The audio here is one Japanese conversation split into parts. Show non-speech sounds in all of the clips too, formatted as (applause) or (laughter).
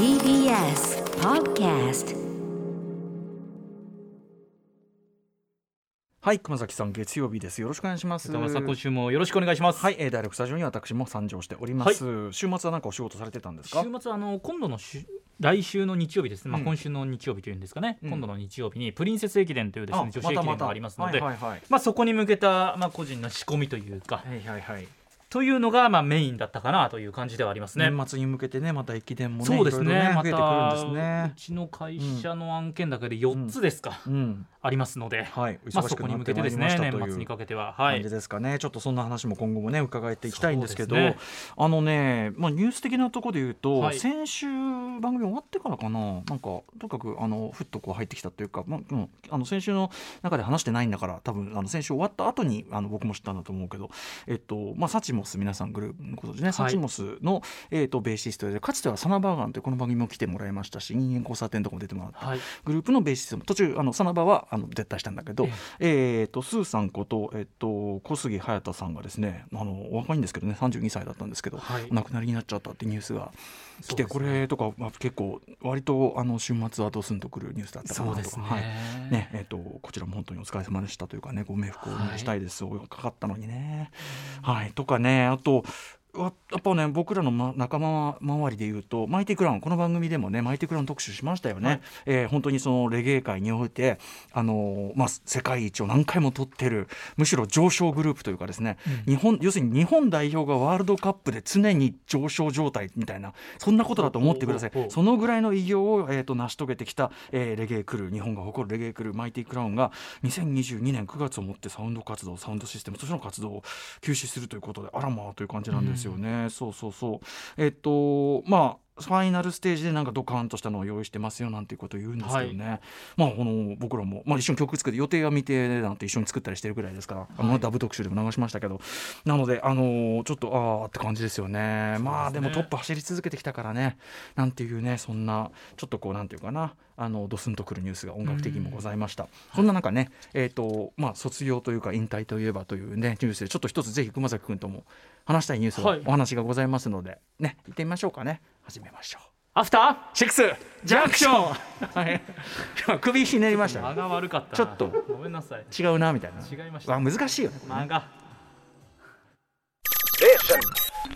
TBS Podcast はい熊崎さん月曜日です。よろしくお願いします。歌丸さん今週もよろしくお願いします。はい、えー、ダイレクトスタジオに私も参上しております、週末は何かお仕事されてたんですか？週末あの今度の週来週の日曜日ですね、まあ、うん今週の日曜日というんですかね、うん。今度の日曜日にプリンセス駅伝というですね女子駅伝がありますので、はいはいはい。まあ、そこに向けた、まあ、個人の仕込みというか、はいはいはいというのが、まあ、メインだったかなという感じではありますね。年末に向けてねまた駅伝もねそうですね。いろいろま増えてくるんたですね。うちの会社の案件だけで4つですか、うん。ありますので、はい。まあ、そこに向けてですね年末にかけては。はい。感じですかね、ちょっとそんな話も今後もね伺っていきたいんですけど。ね。あのね、まあ、ニュース的なところで言うと、はい。先週番組終わってからかな。なんかとにかくあのふっとこう入ってきたというか、まあうん、あの先週の中で話してないんだから多分あの先週終わった後にあの僕も知ったんだと思うけど、えっとまあ、サチモス皆さんグループのことでね、サチモスの、えっとベーシストでかつてはサナバーガンというこの番組も来てもらいましたし人間交差点とかも出てもらったはい。グループのベーシストも途中あのサナバはあの絶対したんだけど、えー、とスーさんこと、えっと小杉隼太さんがですねあのお若いんですけどね32歳だったんですけど、はい。お亡くなりになっちゃったってニュースが来て、ねこれとか、まあ、結構割とあの週末はドスンとくるニュースだったかなと。ね,、はい。ねえー、とこちらも本当にお疲れ様でしたというかねご冥福をお願いしたいです、おかかったのにね。はい、とかねあとやっぱね僕らの、ま、仲間周りでいうとマイティクラウンこの番組でもねマイティクラウン特集しましたよね、はい。えー本当にそのレゲエ界において、あのーまあ、世界一を何回も取ってるむしろ上昇グループというかですね、日本要するに日本代表がワールドカップで常に上昇状態みたいなそんなことだと思ってください。そのぐらいの偉業を、えー、と成し遂げてきた、えーレゲエクルー日本が誇るレゲエクルーマイティクラウンが2022年9月をもってサウンド活動サウンドシステムとしての活動を休止するということであらまあという感じなんですよね、そうそうそう。えっ、とまあファイナルステージでなんかドカーンとしたのを用意してますよなんていうことを言うんですけどね、まあこの僕らも、まあ、一緒に曲作って予定は未定でなんて一緒に作ったりしてるぐらいですか。ら、あのダブ特集でも流しましたけど。なのであのーちょっとああって感じですよね。まあでもトップ走り続けてきたからね。なんていうねそんなちょっとこうなんていうかなあのドスンとくるニュースが音楽的にもございました、そん。な中ねえっ、とまあ卒業というか引退といえばというねニュースでちょっと一つぜひ熊崎君とも話したいニュースはい。お話がございますので、ね行ってみましょうかね。始めましょう。アフターシックスジャンクションはい。首ひねりましたね。間が悪かったな。ちょっと。ごめんなさい。違うなみたいな。違いました。わ難しいよね。間が。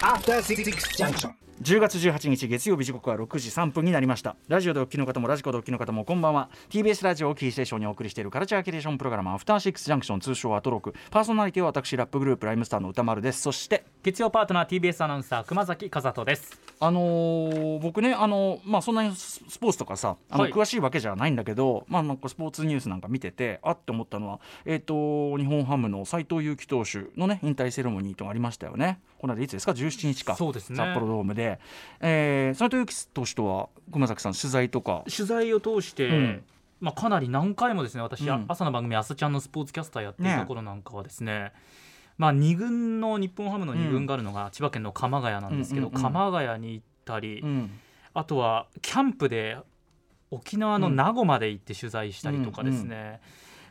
After Six Junction. 10月18日月曜日時刻は6時3分になりました。ラジオでお聞きの方もラジコでお聞きの方もこんばんは。TBS ラジオをキーステーションにお送りしているカルチャーキュレーションプログラムアフターシックスジャンクション通称アトロク。パーソナリティは私ラップグループライムスターの歌丸です。そして月曜パートナー TBS アナウンサー熊崎和人です。あのー僕ねあのまあそんなにススポーツとかさあの、はい。詳しいわけじゃないんだけどまあなんかスポーツニュースなんか見ててあって思ったのはえっ、と日本ハムの斉藤佑樹投手のね引退セレモニーとかありましたよねこの間いつですか？17日か。そうですね。札幌ドームで、えー、斉藤佑樹投手とは熊崎さん取材とか？取材を通して、うん。まあ、かなり何回もですね私、うん。朝の番組「朝ちゃん」のスポーツキャスターやっていね。た頃なんかはですねまあ、2軍の日本ハムの2軍があるのが千葉県の鎌ヶ谷なんですけど、うんうんうん。鎌ヶ谷に行ったり、うん。あとはキャンプで沖縄の名護まで行って取材したりとかですね、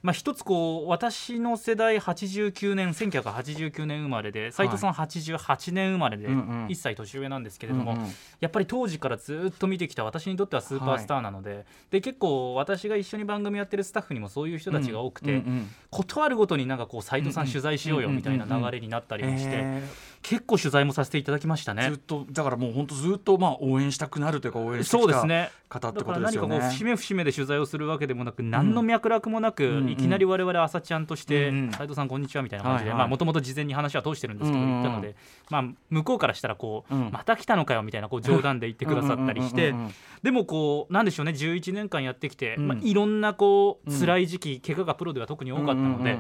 まあ、一つこう私の世代89年1989年生まれで斉藤さん88年生まれでうんうん。1歳年上なんですけれども、やっぱり当時からずっと見てきた私にとってはスーパースターなので,、で結構私が一緒に番組やってるスタッフにもそういう人たちが多くて、うんうん。断るごとになんかこう斉藤さん取材しようよみたいな流れになったりもして、え結構取材もさせていただきましたね。ーずっ。とだからもう本当ずっとまあ応援したくなるというか応援してそうきたですね。方ってことですよね。かこう節目節目で取材をするわけでもなく何の脈絡もなく、うんいきなり我々朝ちゃんとしてうんうん。斉藤さんこんにちはみたいな感じでもともと事前に話は通してるんですけど言ったので、まあ、向こうからしたらこう、うん。また来たのかよみたいなこう冗談で言ってくださったりしてでもこうなんでしょうね11年間やってきて、うん。まあ、いろんなこううん辛い時期怪我がプロでは特に多かったので、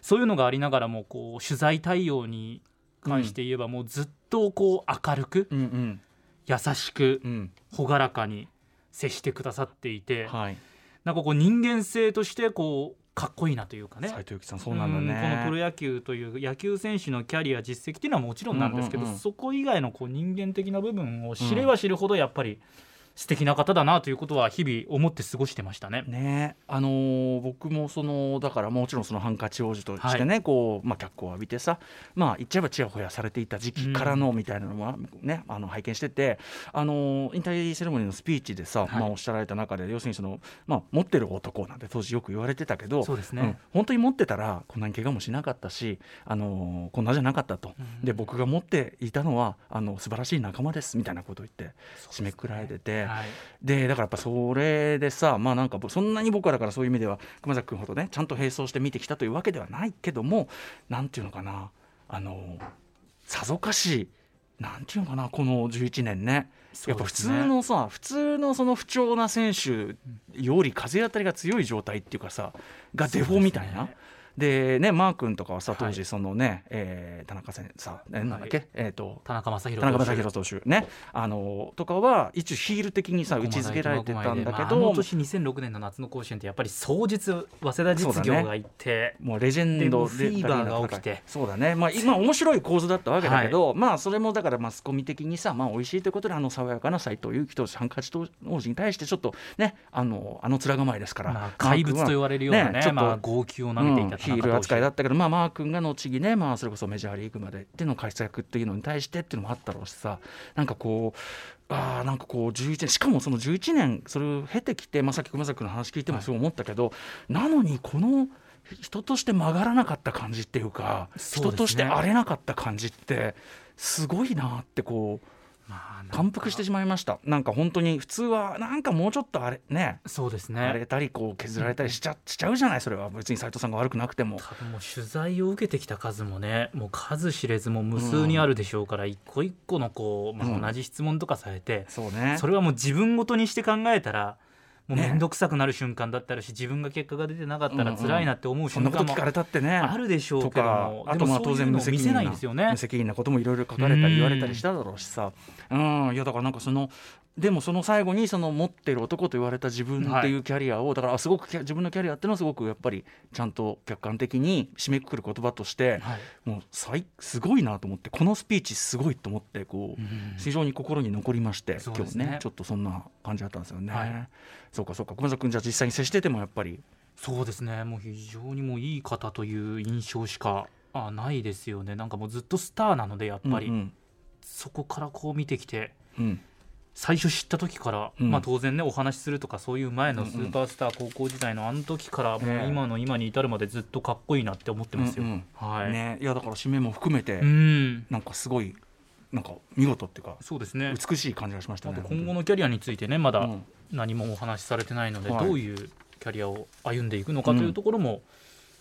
そういうのがありながらもこう取材対応に関して言えばもうずっとこう明るくうんうん優しくうん朗らかに接してくださっていて。はいなんかこう人間性としてこうかっこいいなというかね斉藤さんそうなんだね。うんこのプロ野球という野球選手のキャリア実績っていうのはもちろんなんですけど、うんうんうんそこ以外のこう人間的な部分を知れば知るほどやっぱり素敵な方だなということは日々思って過ごしてましたね。ね。あのー僕もそのだからもちろんそのハンカチ王子としてね、こうまあ、脚光を浴びてさまあ言っちゃえばちやほやされていた時期からのみたいなのはね、あの拝見してて、あのー引退セレモニーのスピーチでさ、はい。まあ、おっしゃられた中で要するにその、まあ、持ってる男なんて当時よく言われてたけどそうですね。ん。本当に持ってたらこんなに怪我もしなかったし、あのーこんなじゃなかったと、で僕が持っていたのはあの素晴らしい仲間ですみたいなことを言って締めくられてて。はい。でだからやっぱそれでさまあなんかそんなに僕はだからそういう意味では熊崎君ほどねちゃんと並走して見てきたというわけではないけどもなんていうのかなあのさぞかしなんていうのかなこの11年ね。やっぱ普通のさ普通のその不調な選手より風当たりが強い状態っていうかさがデフォみたいな。でねマー君とかはさ当はい。時そのね、えー田中選手さえなんだっけ、えっ、と田中将大投手。ね。あのとかは一応ヒール的にさ打ち付けられてたんだけまあ、あど、の年2006年の夏の甲子園ってやっぱり双日早稲田実業がいて、もうレジェンドフィーバーが起きて。そうだね。まあ今面白い構図だったわけだけど、まあそれもだからマスコミ的にさまあ美味しいということであの爽やかな斎藤佑樹投手ハンカチ王子に対してちょっとねあのあの面構えですから、まあ、怪物と言われるようなねちょっとまあ、号泣を投げていたうんヒール扱いだったけど、まあ、マー君が後にね、まあ、それこそメジャーリーグまでっていうの活躍っていうのに対してっていうのもあったろうしさなんかこうあーなんかこう11年しかもその11年それを経てきて、まあ、さっき熊崎君の話聞いてもそう思ったけど、なのにこの人として曲がらなかった感じっていうかね。人として荒れなかった感じってすごいなってこう感服してしまいました。なんか本当に普通はなんかもうちょっとあれね。そうです荒ねれたりこう削られたりしちゃしちゃうじゃないそれは。別に斉藤さんが悪くなくても。多分もう取材を受けてきた数もねもう数知れずもう無数にあるでしょうから、一個一個のこう、まうん。あ、同じ質問とかされて、そうね。それはもう自分ごとにして考えたらもうね。面倒くさくなる瞬間だったらし自分が結果が出てなかったら辛いなって思うそんな瞬間もこと聞かれたってね。あるでしょうとけどかもあとまあ当然無責任なないんですよね。無。責任なこともいろいろ書かれたり言われたりしただろうしさ。うん。いやだからなんかそのでもその最後にその持ってる男と言われた自分っていうキャリアを、だからあすごく自分のキャリアっていうのはすごくやっぱりちゃんと客観的に締めくくる言葉として、はい。もう最すごいなと思ってこのスピーチすごいと思ってこう、うん。非常に心に残りまして、今日ねちょっとそんな感じだったんですよね。はい。そうかそうか熊崎君じゃあ実際に接しててもやっぱり。そうですね。もう非常にもういい方という印象しかあないですよね。なんかもうずっとスターなのでやっぱり、うん。そこからこう見てきて。うん最初知った時から、うん。まあ、当然ねお話しするとかそういう前のスーパースター高校時代のあの時からもう今の今に至るまでずっとかっこいいなって思ってますよ。うんうん。はい、ね、いやだから締めも含めて、うん。なんかすごいなんか見事っていうかそうですね。美しい感じがしましたね。今後のキャリアについてねまだうん。何もお話しされてないので、はい。どういうキャリアを歩んでいくのかというところも、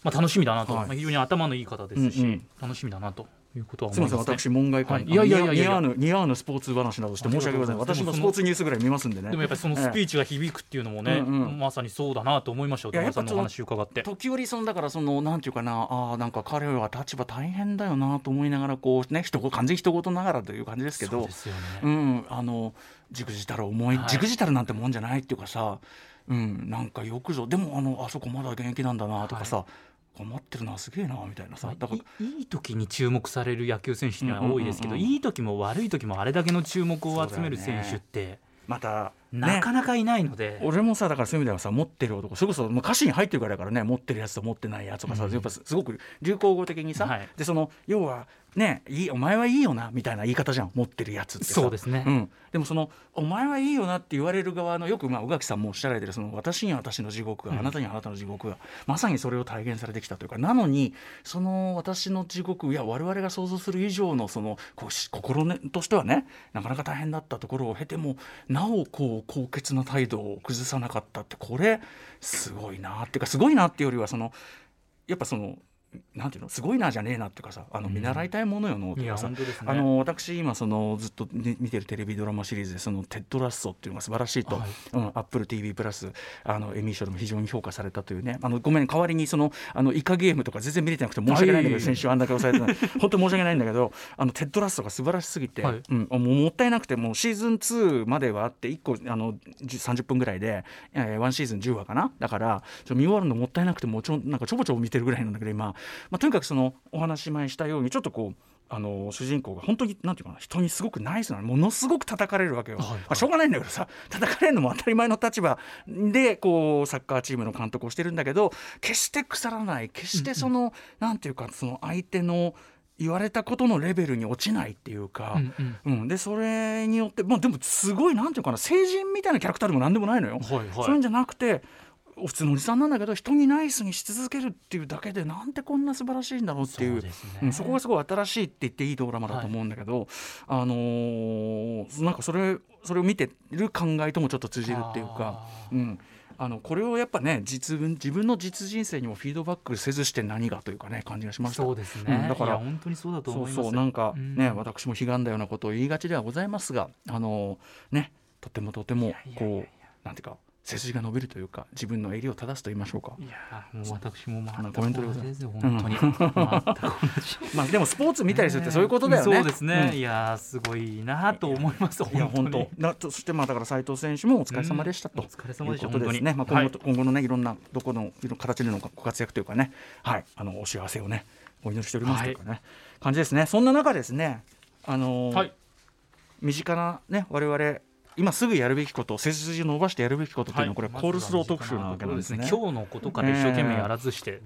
まあ、楽しみだなと、はい。まあ非常に頭のいい方ですし、うんうん。楽しみだなということはすみません。私門外漢、はい。いやいやいや似合わぬ似合わぬスポーツ話などして申し訳ございません。私もスポーツニュースぐらい見ますんでね。でもやっぱりそのスピーチが響くっていうのもね、まさにそうだなと思いましたよ、話伺って。時折そのだからそのなんていうかなあーなんか彼は立場大変だよなと思いながらこうね人完全に人事ながらという感じですけど。そうですよね、うんあのじくじたる思い、はい。じくじたるなんてもんじゃないっていうかさうんなんかよくぞ。でもあのあそこまだ現役なんだなとかさ、頑張ってるなすげえなみたいなさだからいいい時に注目される野球選手には多いですけど、うんうんうんいい時も悪い時もあれだけの注目を集める選手って、またなかなかいないので、俺もさだからそういう意味ではさ持ってる男それこそもう歌詞に入ってるからだからね持ってるやつと持ってないやつとかさ、うん。やっぱすごく流行語的にさ、はい。でその要はねいいお前はいいよなみたいな言い方じゃん持ってるやつってさ。そうですね。うん、でもそのお前はいいよなって言われる側のよくまあ宇垣さんもおっしゃられてるその私には私の地獄が、うん。あなたにはあなたの地獄がまさにそれを体現されてきたというかなのにその私の地獄いや我々が想像する以上のそのこうし心、ね、としてはねなかなか大変だったところを経てもなおこう高潔な態度を崩さなかったってこれすごいなっていうかすごいなっていうよりはそのやっぱそのなんていうの？すごいなじゃねえなっていうかさあの見習いたいものよのとかさ、ね。あの私今そのずっと、ね、見てるテレビドラマシリーズでそのテッドラッソっていうのが素晴らしいと、はい。うん、Apple TV プラスあのエミー賞でも非常に評価されたというねあのごめん代わりにそのあのイカゲームとか全然見れてなくて申し訳ないんだけど、はい。先週あんだけ抑えてない本当申し訳ないんだけどあのテッドラッソが素晴らしすぎて、はい。うん、もうもったいなくてもうシーズン2まではあって1個あの10 30分ぐらいで、えー、1シーズン10話かな？だからちょ見終わるのもったいなくてもうちょなんかちょぼちょぼ見てるぐらいなんだけど今、まあ、とにかくそのお話し前したようにちょっとこうあの主人公が本当になんていうかな人にすごくナイスなのものすごく叩かれるわけよ、はいはい。まあしょうがないんだけどさ叩かれるのも当たり前の立場でこうサッカーチームの監督をしてるんだけど決して腐らない。決してその、なんていうかその相手の言われたことのレベルに落ちないっていうか、うんうん。うん。でそれによって、まあ、でもすごいなんていうかな成人みたいなキャラクターでもなんでもないのよ。はいはい。そういうんじゃなくて普通のおじさんなんだけど人にナイスにし続けるっていうだけでなんてこんな素晴らしいんだろうっていうそね。うんそこがすごい新しいって言っていいドラマだと思うんだけど、あのーなんかそれそれを見てる考えともちょっと通じるっていうかあ。うん。あのこれをやっぱね実分自分の実人生にもフィードバックせずして何がというかね感じがしました。そうですね、うんだから本当にそうだとそう思います。そうなんかね、うん。私も悲願だようなことを言いがちではございますがあのねとてもとてもこうなんていうか背筋が伸びるというか自分の襟を正すと言いましょうか。いやもう私もあの全コメントでございます。本当に、(laughs) 全く同じ。まあでもスポーツ見たりするってそういうことだよね。そうですね、うん。いやすごいなと思いますいや本本当。なそしてまあだから斉藤選手もお疲れ様でしたと、うん。お疲れ様でしたですね。まあ今後と、本当に今後のねいろんなどこの形でのご活躍というかね、はい。あのお幸せをねお祈りしておりますというかね、感じですね。そんな中ですね、あのーはい。身近なね我々今すぐやるべきこと背筋を伸ばしてやるべきことというのは、これはコールスロー特集なわけなんですね。今日のことから一生懸命やらずして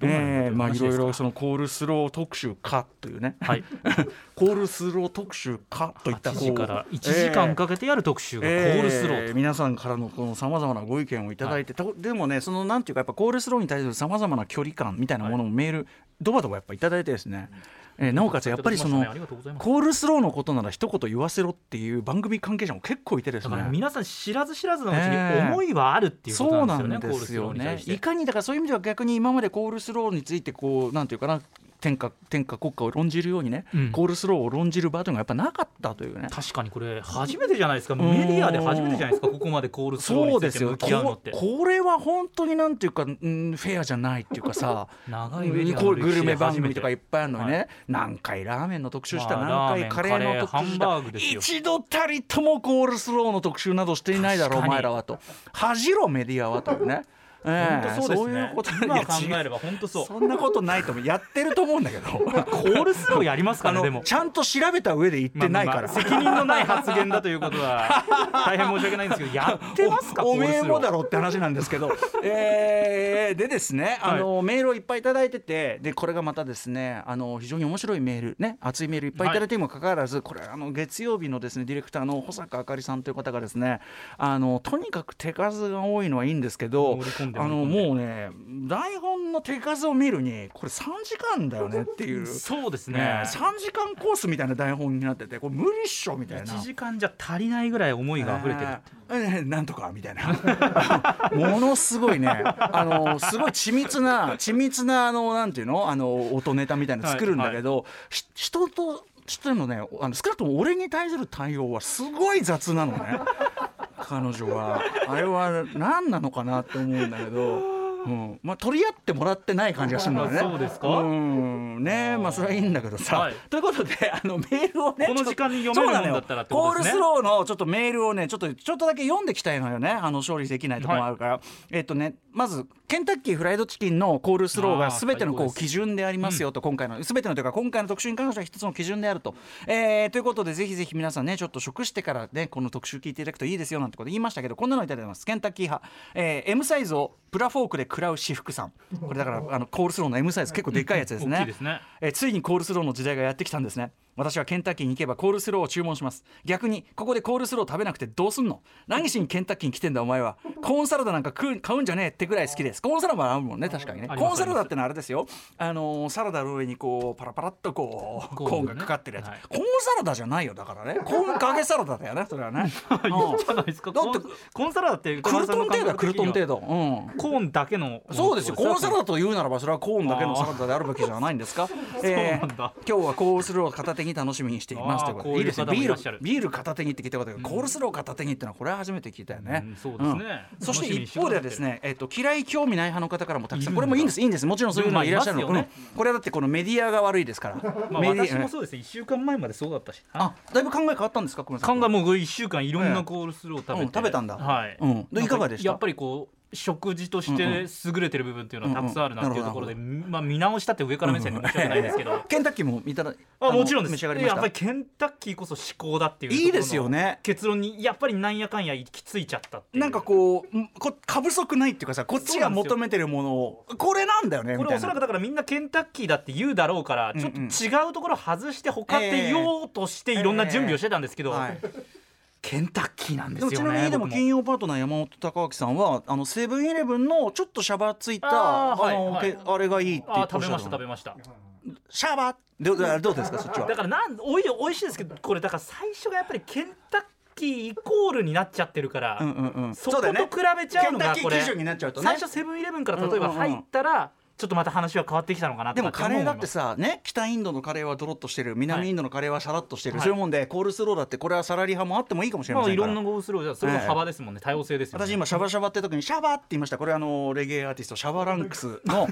まあいろいろそののコールスロー特集かというね、はい。(laughs) コールスロー特集かといった8こう時から1時間かけてやる特集がコールスローと、えー皆さんからのこのさまざまなご意見をいただいて、とでもねそのなんていうかやっぱコールスローに対するさまざまな距離感みたいなものもメール、ドバドバやっぱいただいてですね、えーなおかつやっぱりその、コールスローのことなら一言言わせろっていう番組関係者も結構いてですだね皆さん知らず知らずのうちにええ。思いはあるっていうこそうなとなんですよね、んですよコールスローに対ねして。いかにだからそういう意味では逆に今までコールスローについてこうなんていうかな天下天下国家を論じるようにね、うん。コールスローを論じる場というのがやっぱなかったというね。確かにこれ初めてじゃないですか。ん。メディアで初めてじゃないですか。ここまでコールスローそうですよ。について向き合うのって。ここれは本当になんていうか、うん、フェアじゃないっていうかさ。(laughs) 長いメディアこうグルメ番組とかいっぱいあるのにね、は何回ラーメンの特集した、まあ何回カレーの特集した。一度たりともコールスローの特集などしていないだろうお前らはと。恥じろメディアはというね。ええ。本当そうですね。いうこと。今考えれば本当そう。そんなことないと思う。やってると思うんだけど。コールスローやりますかねでも。のちゃんと調べた上で言ってないから、まあまあ責任のない発言だということは (laughs) 大変申し訳ないんですけどやってますかおおめえもだろって話なんですけど、えーでですねあの、メールをいっぱいいただいててでこれがまたですねあの非常に面白いメールね熱いメールいっぱいいただいてにもかかわらず、これあの月曜日のですねディレクターの保坂あかりさんという方がですねあのとにかく手数が多いのはいいんですけどんであのもうね台本の手数を見るにこれ3時間だよねっていう。そうですね、ね3時間コースみたいな台本になっててこれ無理っしょみたいな。1時間じゃ足りないぐらい思いが溢れてる。えーえーなんとかみたいな。(laughs) ものすごいね。あのすごい緻密な緻密なあのなんていうの？あの音ネタみたいなの作るんだけど、ひ人としてのねあの少なくとも俺に対する対応はすごい雑なのね彼女はあれは何なのかなって思うんだけど。うん、まあ取り合ってもらってない感じがするんだよね。そうですか？うん、ねまあそれはいいんだけどさ。はい。ということであのメールをねこの時間に読めるもんだったらってことですね。コールスローのちょっとメールをねちょっとちょっとだけ読んできたいのよね。あの勝利できないところもあるから、えっとねまずケンタッキーフライドチキンのコールスローがあー全てのこう基準でありますよと、今回の全てのというか今回の特集に関しては一つの基準であると、えーということでぜひぜひ皆さんねちょっと食してからねこの特集聞いていただくといいですよなんてこと言いましたけどこんなのいただいてます。ケンタッキー派、えー M サイズをプラフォークで食らう私服さん。これだからあのコールスローの M サイズ結構でかいやつですね。大きいですね。えーついにコールスローの時代がやってきたんですね私はケンタッキーに行けばコールスローを注文します。逆にここでコールスロー食べなくてどうすんの？何しにケンタッキーに来てんだお前は。(laughs) コーンサラダなんか食う買うんじゃねえってぐらい好きです。コーンサラダも合うもんね確かにね。コーンサラダってのはあれですよ。あのーサラダの上にこうパラパラっとこうコーンがかかってるやつ、はい。コーンサラダじゃないよだからね。コーンかけサラダだよねそれはね。いいじゃないですか？だってコーンサラダってクルトン程度だクルトン程度。度うん。コーンだけの (laughs) そうですよ。コーンサラダダと言うならばそれはコーンだけのサラダであるべきじゃないんですか？(laughs) えー今日はコールスローを片手に楽しみにしていますということでいいですね。ビールビール片手にって聞いたことコールスロー片手にってのはこれは初めて聞いたよね、うんそうですね。ん。そして一方ではですね、えっと嫌い興味ない派の方からもたくさんこれもいいんですいいんです。もちろんそういうのがいらっしゃるの、ね。うん。これはだってこのメディアが悪いですから、まあメディ私もそうですね。1週間前までそうだったし。あだいぶ考え変わったんですか考えもう1週間いろん。なコールスローを食べ食べたんだはい、うんでいかがでしたやっぱりこう食事として優れてる部分っていうのはたくさんあるなっていうところで、うまあ、見直したって上から目線で申し訳ないですけど、(laughs) ケンタッキーも見たらあもちろんです。召し上がりました？やっぱりケンタッキーこそ至高だっていういいですよね。結論にやっぱりなんやかんや行き着いちゃったってなんかこうこ過不足ないっていうかさこっちが求めてるものをこれなんだよねこれおそらくだからみんなケンタッキーだって言うだろうからちょっと違うところ外して他って言おうとしていろんな準備をしてたんですけど、はいケンタッキーなんでですよねなみにでも僕金曜パートナー山本隆明さんはあのセブンイレブンのちょっとシャバついたああれがいいって言あって食べました食べました。シャバ。どうどうですかそっちは？だからなんおいおいしいですけどこれだから最初がやっぱりケンタッキーイコールになっちゃってるから、うんうんうん。そこと比べちゃうのがこれ。最初セブンイレブンから例えば入ったら、ちょっとまた話は変わってきたのかなとでもカレーだってさね北インドのカレーはドロッとしてる南インドのカレーはシャラッとしてる、はい。そういうもんでコールスローだってこれはサラリ派もあってもいいかもしれませんから、まあいろんなコールスローじゃそれが幅ですもんね、多様性ですよね。私今シャバシャバって時にシャバって言いました。これあのレゲエアーティストシャバランクスの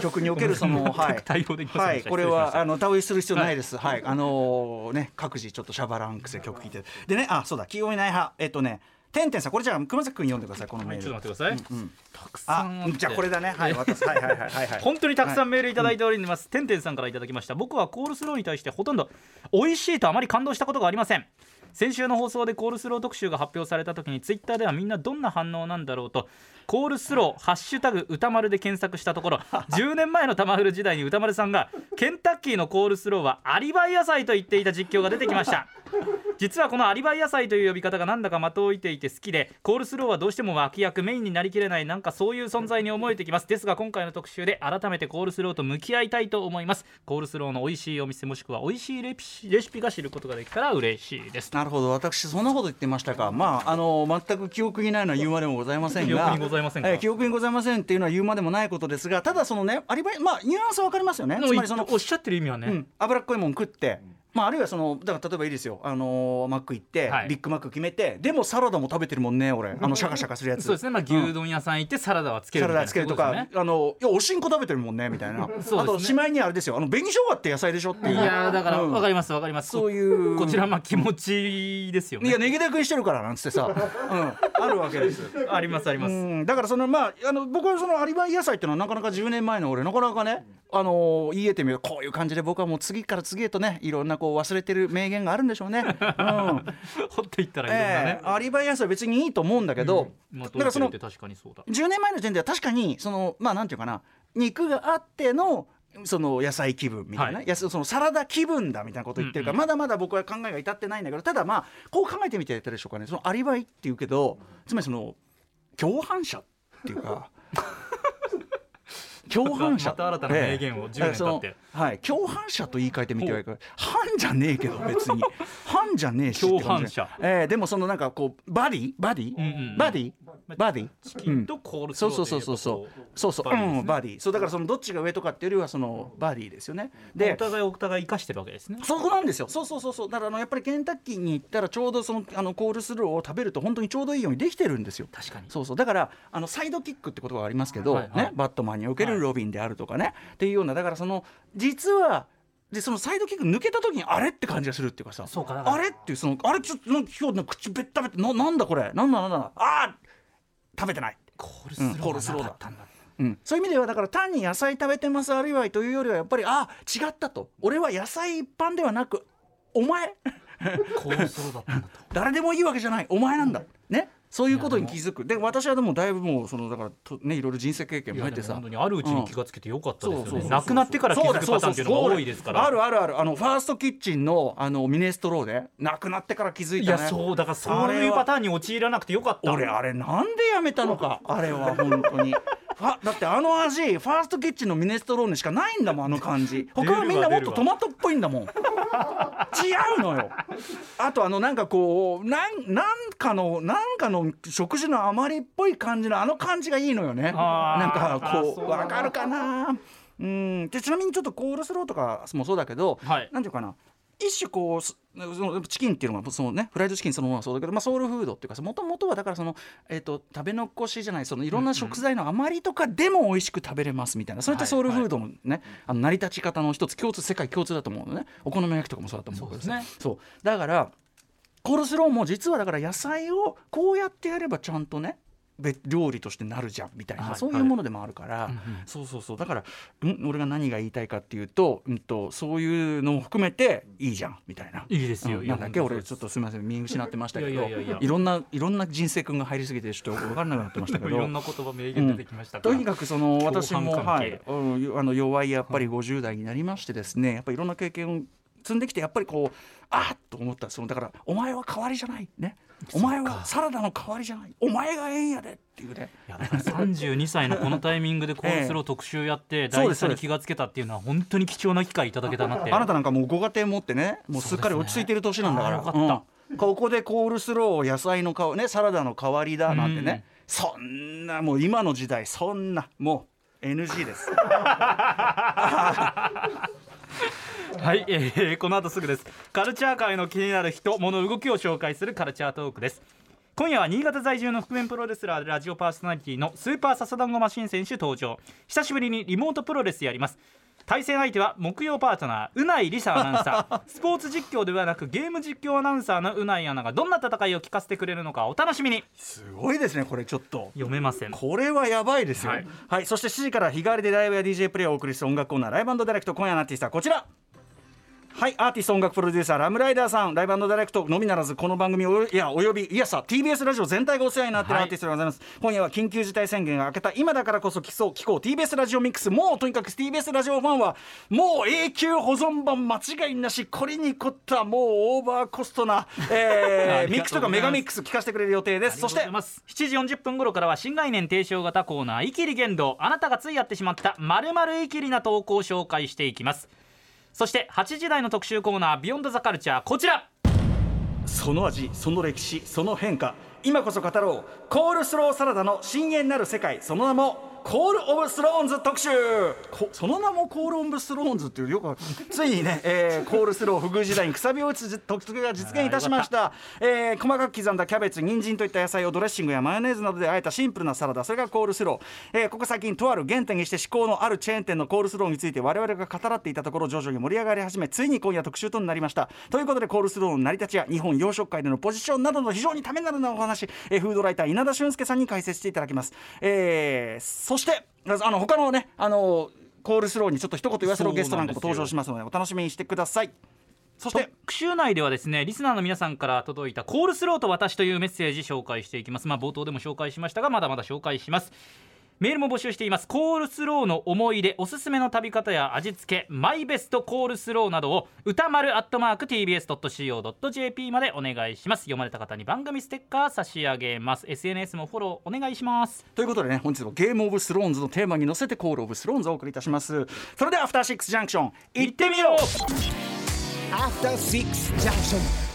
曲におけるその (laughs) はい。対応できませんはい。これはあの対応する必要ないです。はい、あのね各自ちょっとシャバランクスで曲聴いて。でねあそうだ。清いない派。えっとねてんてんさんこれじゃあ熊崎君読んでくださいこのメはいール。ちょっと待ってください、たくさあんあってじゃあこれだね。はい私はいはいはいはいはい。本当にたくさんメールいただいております、てんてんさんからいただきました。僕はコールスローに対してほとんど美味しいとあまり感動したことがありません。先週の放送でコールスロー特集が発表された時にツイッターではみんなどんな反応なんだろうとコールスローハッシュタグ宇多丸で検索したところ (laughs) 10年前のタマフル時代に宇多丸さんがケンタッキーのコールスローはアリバイ野菜と言っていた実況が出てきました (laughs) 実はこのアリバイ野菜という呼び方がなんだか的を得ていて好きでコールスローはどうしても脇役メインになりきれないなんかそういう存在に思えてきます。ですが今回の特集で改めてコールスローと向き合いたいと思います。コールスローの美味しいお店もしくは美味しいレシレシピが知ることができたら嬉しいです。なるほど。私そんなこと言ってましたか。まああの全く記憶にないのは言うまでもございませんが。記憶にございませんか。えー記憶にございませんっていうのは言うまでもないことですがただそのねアリバイまあニュアンスはわかりますよねつまりそのおっしゃってる意味はね、うん、脂っこいもん食って、まあ、あるいはそのだから例えばいいですよ、あのーマック行って、はいビッグマック決めてでもサラダも食べてるもんね俺。あのシャカシャカするやつ。(laughs) そうですね、まあ、牛丼屋さん行ってサラダはつけるサみたいダつけるとか、そういうこあのいやおしんこ食べてるもんねみたいな、(laughs) あとしまいにはあれですよ。あの紅生姜って野菜でしょっていう。いやーだからうん。わかりますわかります、そういうこちらまあ気持ちですよね。いやネギだくしてるからなんつってさ、(laughs) うん、あるわけです。ありますあります、うん、だからそのまああの僕はそのアリバイ野菜っていうのはなかなか10年前の俺なかなかねあの言えてみるこういう感じで僕はもう次から次へとねいろんなこう忘れてる名言があるんでしょうね。うん。(laughs) 掘っていったらいろんなね。ええ、アリバイ野菜別にいいと思うんだけど、まあ、だからそのって確かにそうだ。10年前の時点では確かにそのまあなんていうかな肉があってのその野菜気分みたいな、はい。そのサラダ気分だみたいなこと言ってるから、まだまだ僕は考えが至ってないんだけどただまあこう考えてみてやったでしょうかね。そのアリバイっていうけどつまりその共犯者っていうか (laughs) 共犯者。また新たな名言を10年経はい。共犯者と言い換えてみてはいか犯じゃねえけど別に。犯じゃねえし共犯者。ええでもそのなんかこうバディ？バディ、うんうん。バディ？バディチキンとコールスローそうそうそうそうそう。そうそう。バディですね。うんバディそうだからそのどっちが上とかっていうよりはそのバディですよね。おで互いお互い生かしてるわけですね。そこなんですよ。そうそうそうそう。だからあのやっぱりケンタッキーに行ったらちょうどそのあのコールスローを食べると本当にちょうどいいようにできてるんですよ。確かに。そうそう。だからあの sidekick って言葉がありますけど、はいはい。ね、バットマンにおけはいるロビンであるとかね、っていうようなだからその実はでその sidekick 抜けた時にあれって感じがするっていうかさ。あれっていうそのあれちょっとなんか今日口べったべったななんだこれ？なんだなんだ。あー食べてない。コールスローだ。ったんだ。うん、そういう意味ではだから単に野菜食べてますあるいはというよりはやっぱりあ違ったと。俺は野菜一般ではなくお前。コールスローだったんだと。(laughs) 誰でもいいわけじゃない。お前なんだ。ねそういうことに気づく。で私はでもだいぶもうそのだからとねいろいろ人生経験いも入ってさ。本当にあるうちに気がつけてよかったですよね。そうそうそう亡くなってから気づくパターンっていうのが多いですから。あるあるあるあのファーストキッチンのあのミネストローで亡くなってから気づいいたね。やそうだからそういうパターンに陥らなくてよかった。俺あれなんでやめたのか。あれは本当にだってあの味ファーストキッチンのミネストローネしかないんだもんあの感じ。(laughs) 他はみんなもっとトマトっぽいんだもん。違うのよ。あとあのなんかこうなんなんかのなんかの食事の余りっぽい感じのあの感じがいいのよね。なんかあこそうわかるかな。うん。でちなみにちょっとコールスローとかもそうだけど、はい。なんていうかな一種こうすそのチキンっていうのがそのねフライドチキンそのものはそうだけど、まあ、ソウルフードっていうかもともとはだからその、えー、と食べ残しじゃないそのいろんな食材の余りとかでも美味しく食べれますみたいな。そういったソウルフードのね、あの成り立ち方の一つ共通世界共通だと思うのね。お好み焼きとかもそうだと思うけどさそうですね。そう。だからコールスローも実はだから野菜をこうやってやればちゃんとね別料理としてなるじゃんみたいな、はいそういうものでもあるから、うんうん。そうそうそう。だからん？俺が何が言いたいかっていうと,、うん、とそういうのも含めていいじゃんみたいな。いいですよ、うん。なんだっけ？俺ちょっとすみません。見失ってましたけど。いやいやいやいや。いろんないろんな人生君が入りすぎてちょっと分からなくなってましたけ (laughs) いろどんな言葉名言出てきましたから、とにかくその共私も、はい、うんあの弱いやっぱり50代になりましてですねやっぱりいろんな経験を積んできてやっぱりこうあっと思った。そのだからお前は代わりじゃない。ね。お前はサラダの代わりじゃない。お前がええんやでっていうね。いやだから32歳のこのタイミングでコールスロー特集やって大事さに気がつけたっていうのは本当に貴重な機会いただけたなって。あなたなんかもうご家庭持ってねもうすっかり落ち着いてる年なんだから、ね。うん。ここでコールスローを野菜のかねサラダの代わりだなんてね、そんなもう今の時代そんなもう NG です (laughs) はい、えーこの後すぐです。カルチャー界の気になる人物動きを紹介するカルチャートークです。今夜は新潟在住の覆面プロレスラーでラジオパーソナリティのスーパーササダンゴマシン選手登場。久しぶりにリモートプロレスやります。対戦相手は木曜パートナーうないりさアナウンサー。スポーツ実況ではなくゲーム実況アナウンサーのうないアナがどんな戦いを聞かせてくれるのかお楽しみに。すごいですねこれちょっと。読めません。これはやばいですよ。ははい。い、そして7時から日替わりでライブや DJ プレイをお送りする音楽コーナーライブダイレクト今夜のアーティストはこちら。はいアーティスト音楽プロデューサーラムライダーさんライブダイレクトのみならずこの番組をいやおよびいやさ TBS ラジオ全体がお世話になっているはい。アーティストでございます、今夜は緊急事態宣言が明けた今だからこそ聞そう聞こう TBS ラジオミックスもうとにかく TBS ラジオファンはもう永久保存版間違いなしこれに凝ったもうオーバーコストな、えあー、(laughs) りミックスとかメガミックス聞かせてくれる予定です。そして7時40分頃からは新概念提唱型コーナー「イキリ言動」あなたがついやってしまったまるまるイキリな投稿を紹介していきますそして8時台の特集コーナー「ビヨンドザカルチャーこちら。その味その歴史その変化今こそ語ろう。コールスローサラダの深淵なる世界その名もコール・オブ・スローンズ特集。こその名もコール・オブ・スローンズっていうよくついにね、えーコールスロー不遇時代にくさびを打つ特集が実現いたしました、(laughs) えー細かく刻んだキャベツ人参といった野菜をドレッシングやマヨネーズなどで和えたシンプルなサラダそれがコールスロー、えーここ最近とある原点にして至高のあるチェーン店のコールスローについて我々が語らっていたところ徐々に盛り上がり始めついに今夜特集となりました。ということでコールスローの成り立ちや日本洋食界でのポジションなどの非常にためになるなお話、えーフードライター稲田俊介さんに解説していただきます、えーそしてあの他のねあのコールスローにちょっと一言言わせろゲストなんかも登場しますのでお楽しみにしてください。そして特集内ではですねリスナーの皆さんから届いた「コールスローと私」というメッセージ紹介していきます。まあ冒頭でも紹介しましたがまだまだ紹介しますメールも募集しています。コールスローの思い出おすすめの食べ方や味付けマイベストコールスローなどを宇多丸アットマーク TBS.CO.JP までお願いします。読まれた方に番組ステッカー差し上げます。SNS もフォローお願いします。ということでね本日もゲームオブスローンズのテーマに乗せてコールオブスローンズをお送りいたします。それではアフターシックスジャンクション行ってみよう。After Six Junction.